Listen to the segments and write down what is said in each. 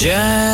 Yeah.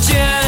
间。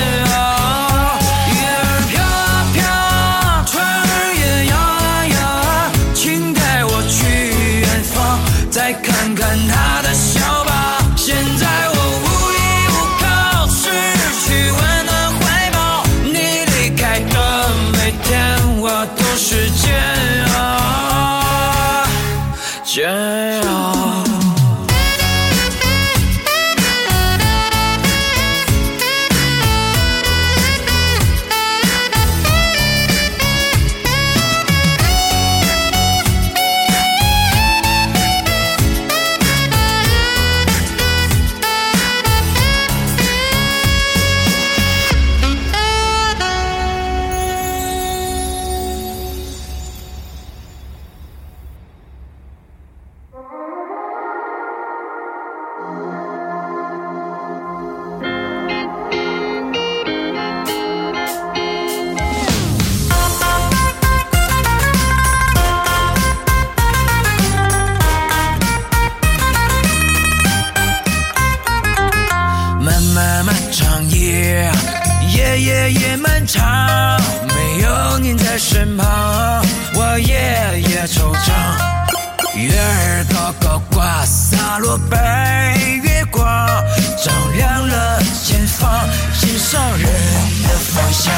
伤人的方向。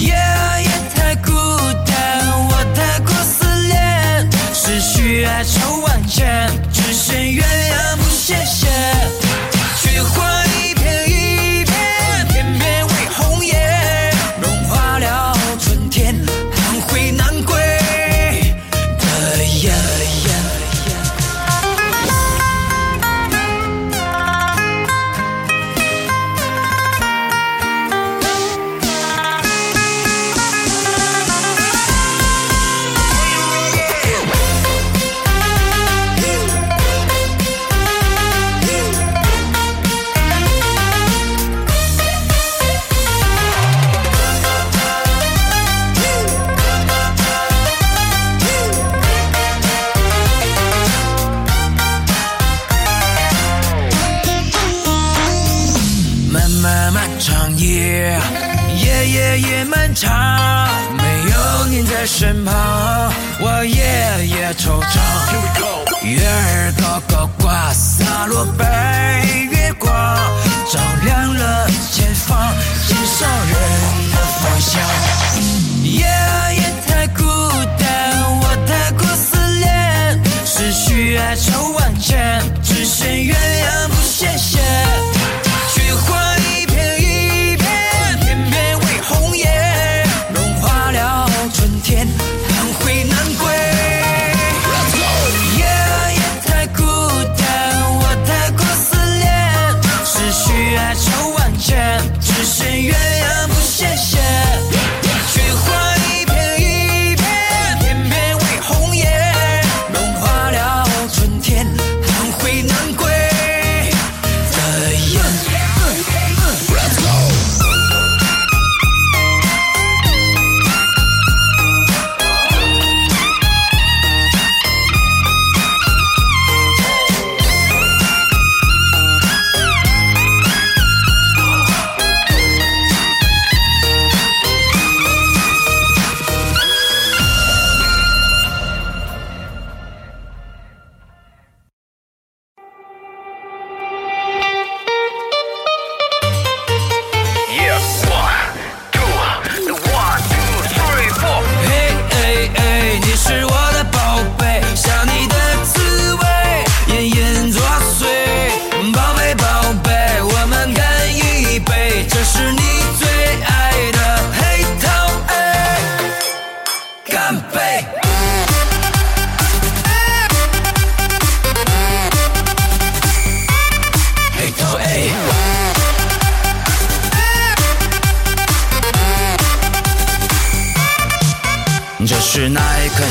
夜夜太孤单，我太过思念，失去爱愁万千，只剩鸳鸯不羡仙。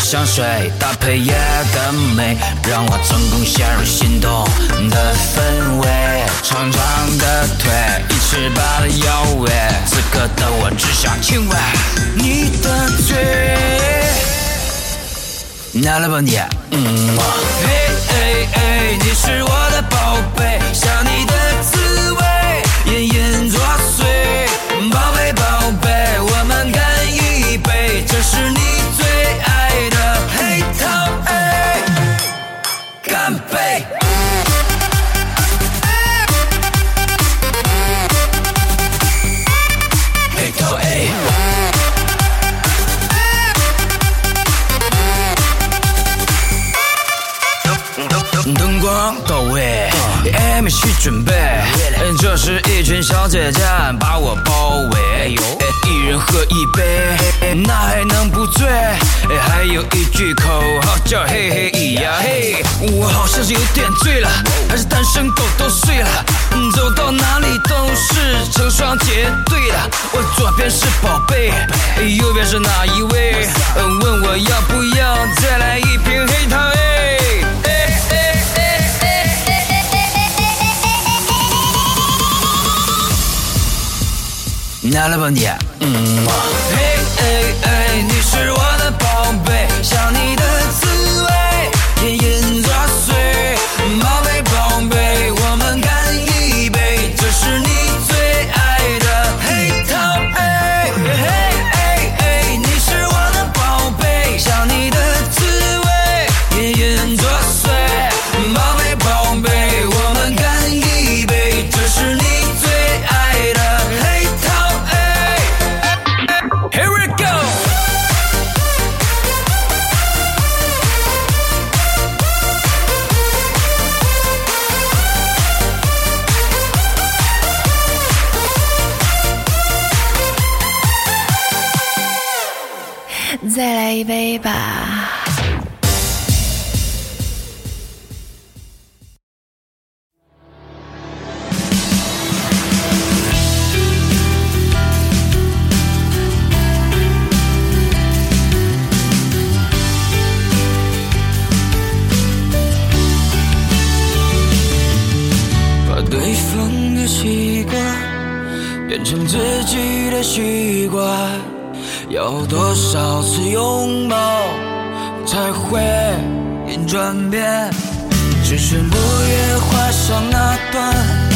香水搭配夜的美，让我成功陷入心动的氛围。长长的腿，一尺八的腰围，此刻的我只想亲吻你的嘴。拿了吧你，嗯，嘿嘿嘿，你是我的宝贝，想你的，MC 准备，这时一群小姐姐把我包围，一人喝一杯，那还能不醉？还有一句口号叫嘿嘿咿呀嘿，我好像是有点醉了，还是单身狗都睡了，走到哪里都是成双结对的。我左边是宝贝，右边是哪一位？问我要不要再来一瓶黑桃 A？拿了吧你，嗯，嘿哎哎，你是我的宝贝，想你的滋味，会因转变？只是不愿画上那段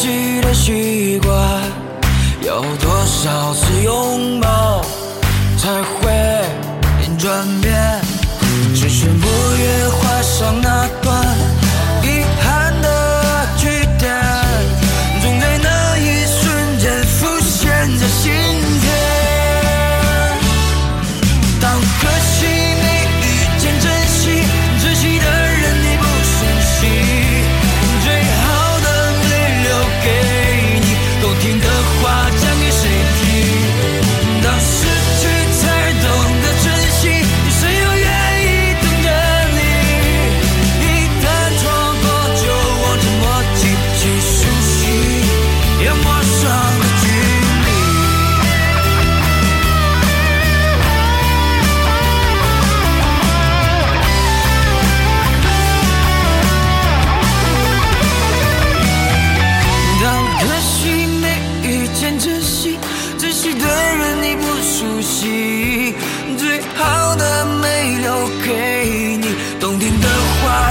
己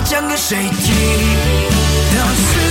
讲给谁听？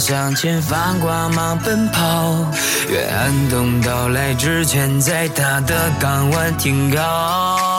向前方光芒奔跑愿寒冬到来之前在他的港湾停靠。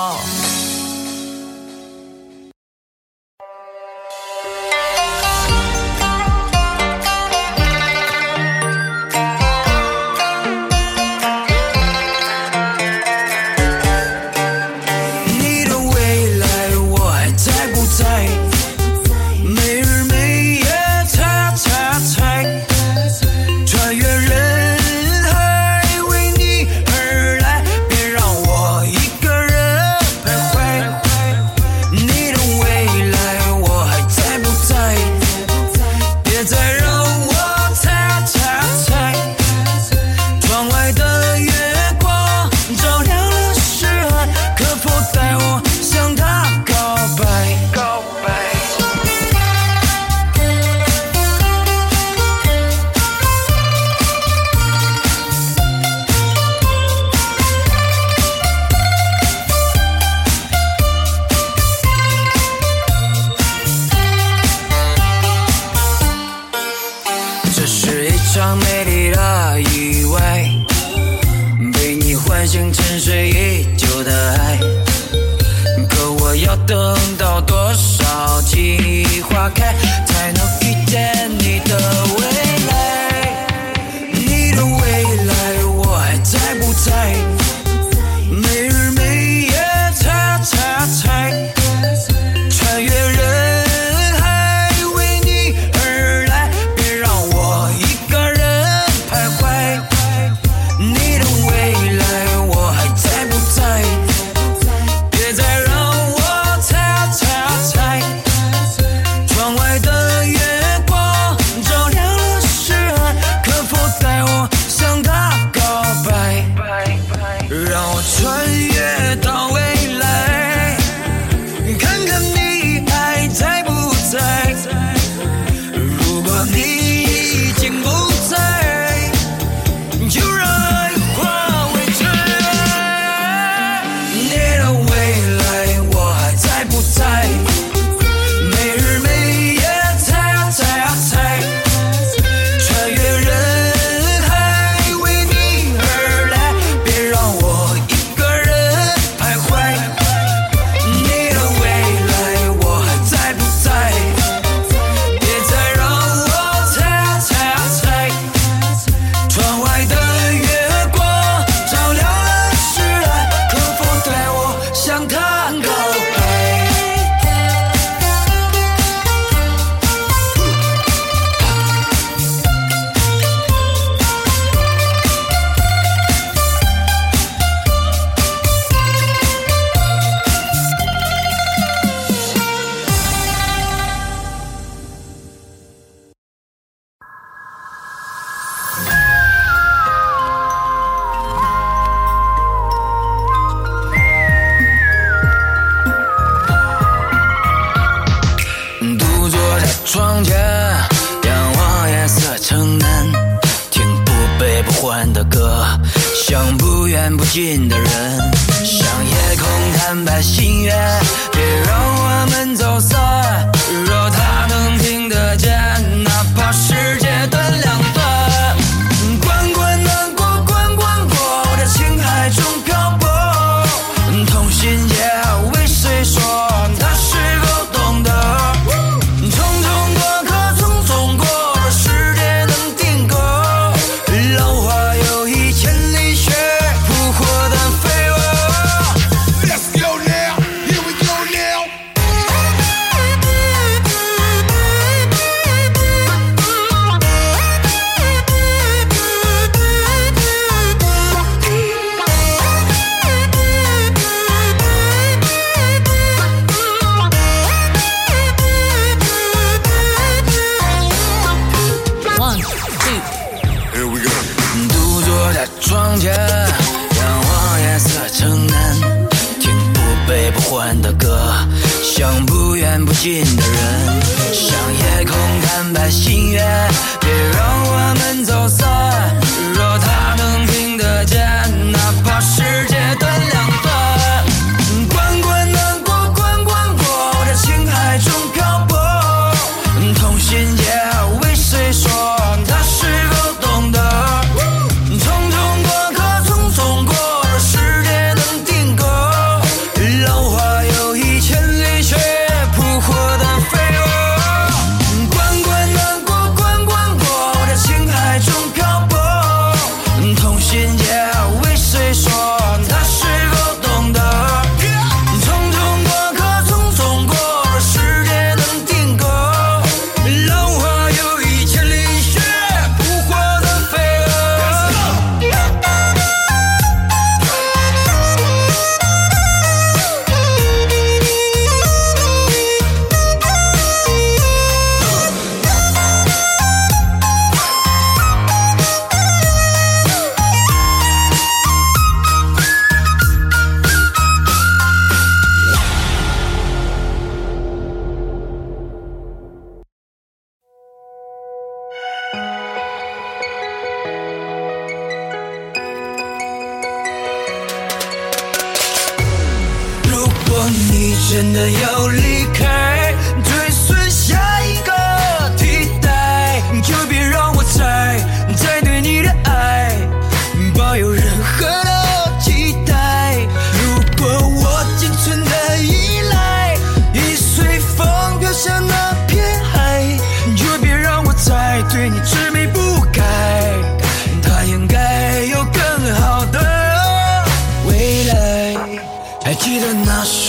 你真的要离开。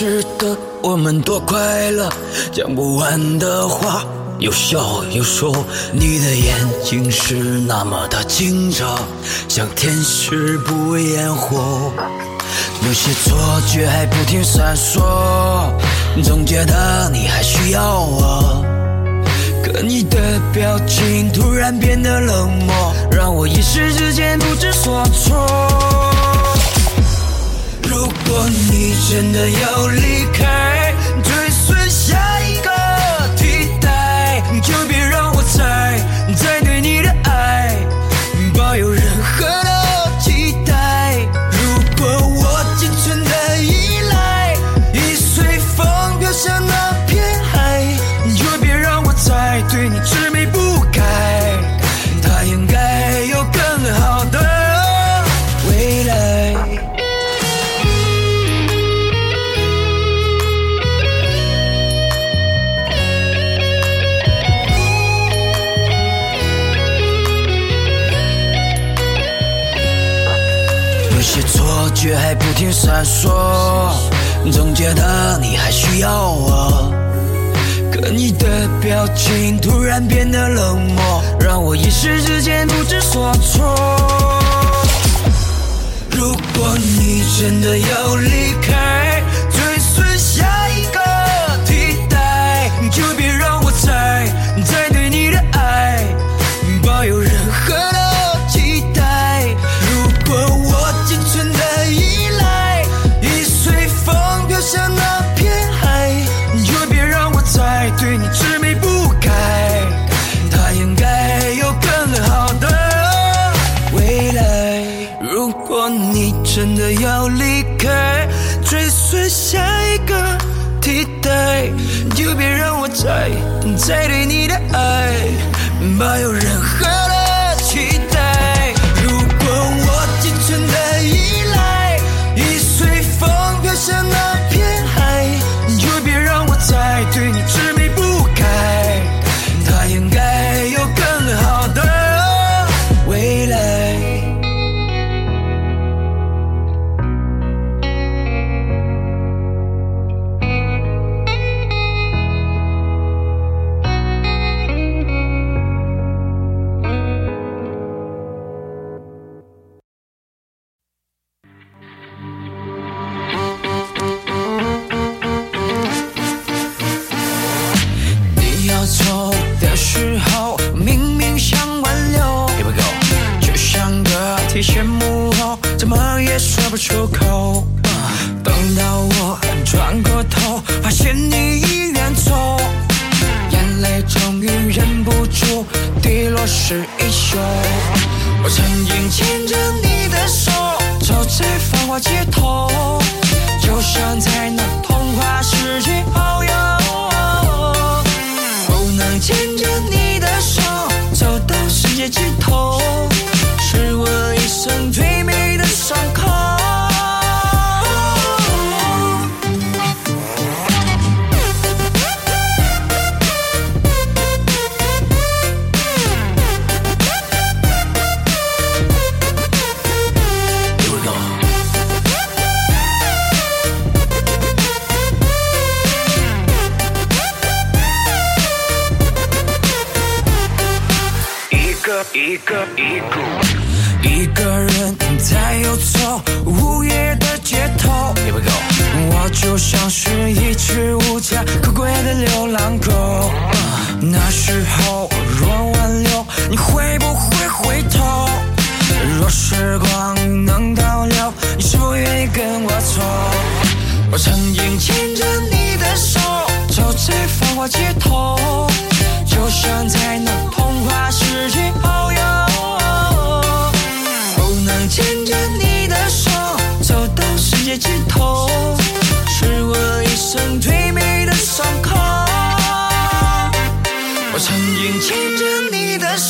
时的我们多快乐，讲不完的话，有笑有说。你的眼睛是那么的清澈，像天使不烟火。有些错觉还不停闪烁，总觉得你还需要我。可你的表情突然变得冷漠，让我一时之间不知所措。如果你真的要离开说总觉得你还需要我。可你的表情突然变得冷漠让我一时之间不知所措。如果你真的要离开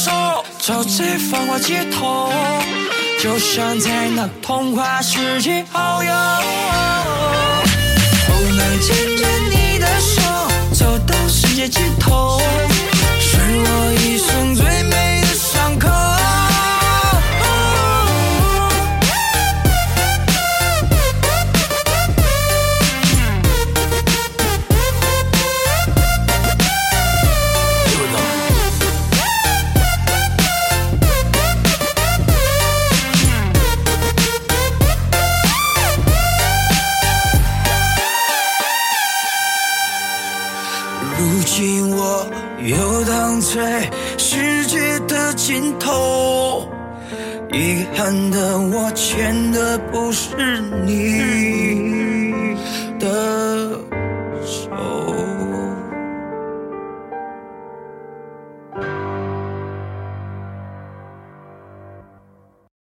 手走在繁华街头就像在那童话世界遨游。不能牵着你的手走到世界尽头看的，我欠的不是你。